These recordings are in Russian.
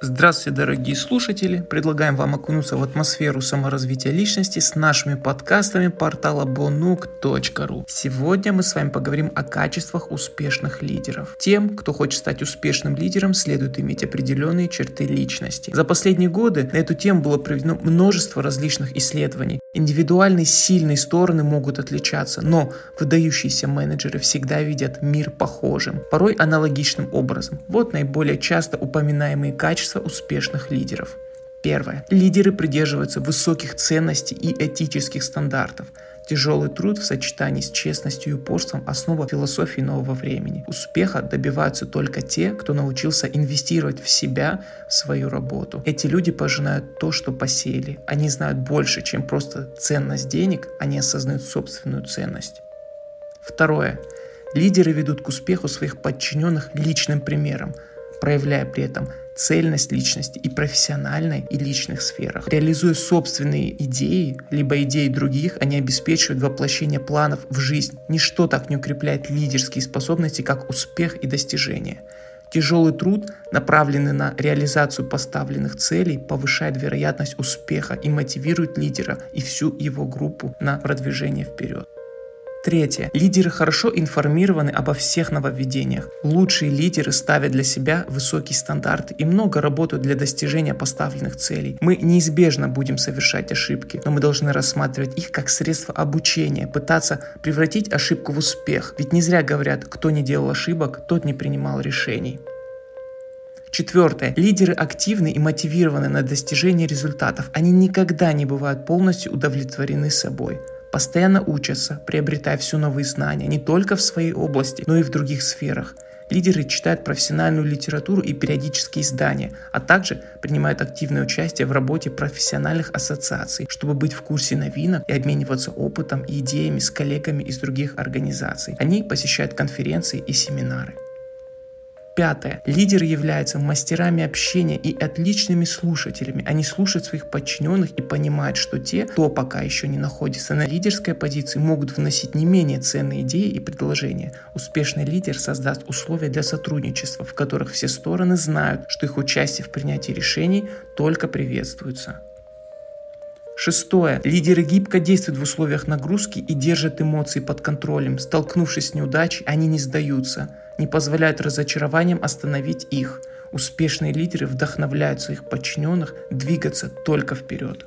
Здравствуйте, дорогие слушатели! Предлагаем вам окунуться в атмосферу саморазвития личности с нашими подкастами портала bonuk.ru. Сегодня мы с вами поговорим о качествах успешных лидеров. Тем, кто хочет стать успешным лидером, следует иметь определенные черты личности. За последние годы на эту тему было проведено множество различных исследований. Индивидуальные сильные стороны могут отличаться, но выдающиеся менеджеры всегда видят мир похожим, порой аналогичным образом. Вот наиболее часто упоминаемые качества успешных лидеров. Первое. Лидеры придерживаются высоких ценностей и этических стандартов. Тяжелый труд в сочетании с честностью и упорством – основа философии нового времени. Успеха добиваются только те, кто научился инвестировать в себя, в свою работу. Эти люди пожинают то, что посеяли. Они знают больше, чем просто ценность денег, они осознают собственную ценность. Второе. Лидеры ведут к успеху своих подчиненных личным примером, проявляя при этом цельность личности и профессиональной, и личных сферах. Реализуя собственные идеи, либо идеи других, они обеспечивают воплощение планов в жизнь. Ничто так не укрепляет лидерские способности, как успех и достижение. Тяжелый труд, направленный на реализацию поставленных целей, повышает вероятность успеха и мотивирует лидера и всю его группу на продвижение вперед. Третье. Лидеры хорошо информированы обо всех нововведениях. Лучшие лидеры ставят для себя высокие стандарты и много работают для достижения поставленных целей. Мы неизбежно будем совершать ошибки, но мы должны рассматривать их как средство обучения, пытаться превратить ошибку в успех. Ведь не зря говорят, кто не делал ошибок, тот не принимал решений. Четвертое. Лидеры активны и мотивированы на достижение результатов. Они никогда не бывают полностью удовлетворены собой постоянно учатся, приобретая все новые знания не только в своей области, но и в других сферах. Лидеры читают профессиональную литературу и периодические издания, а также принимают активное участие в работе профессиональных ассоциаций, чтобы быть в курсе новинок и обмениваться опытом и идеями с коллегами из других организаций. Они посещают конференции и семинары. Пятое. Лидеры являются мастерами общения и отличными слушателями. Они слушают своих подчиненных и понимают, что те, кто пока еще не находится на лидерской позиции, могут вносить не менее ценные идеи и предложения. Успешный лидер создаст условия для сотрудничества, в которых все стороны знают, что их участие в принятии решений только приветствуется. Шестое. Лидеры гибко действуют в условиях нагрузки и держат эмоции под контролем. Столкнувшись с неудачей, они не сдаются не позволяют разочарованиям остановить их. Успешные лидеры вдохновляют своих подчиненных двигаться только вперед.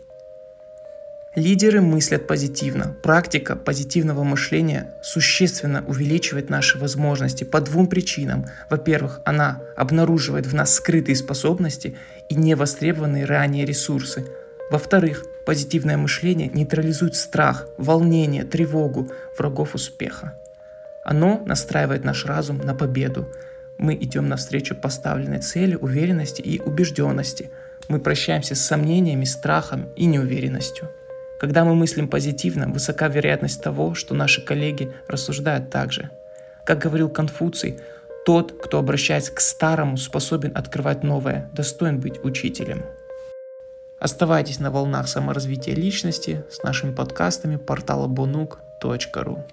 Лидеры мыслят позитивно. Практика позитивного мышления существенно увеличивает наши возможности по двум причинам. Во-первых, она обнаруживает в нас скрытые способности и невостребованные ранее ресурсы. Во-вторых, позитивное мышление нейтрализует страх, волнение, тревогу врагов успеха. Оно настраивает наш разум на победу. Мы идем навстречу поставленной цели, уверенности и убежденности. Мы прощаемся с сомнениями, страхом и неуверенностью. Когда мы мыслим позитивно, высока вероятность того, что наши коллеги рассуждают так же. Как говорил Конфуций, тот, кто обращается к старому, способен открывать новое, достоин быть учителем. Оставайтесь на волнах саморазвития личности с нашими подкастами портала bonuk.ru.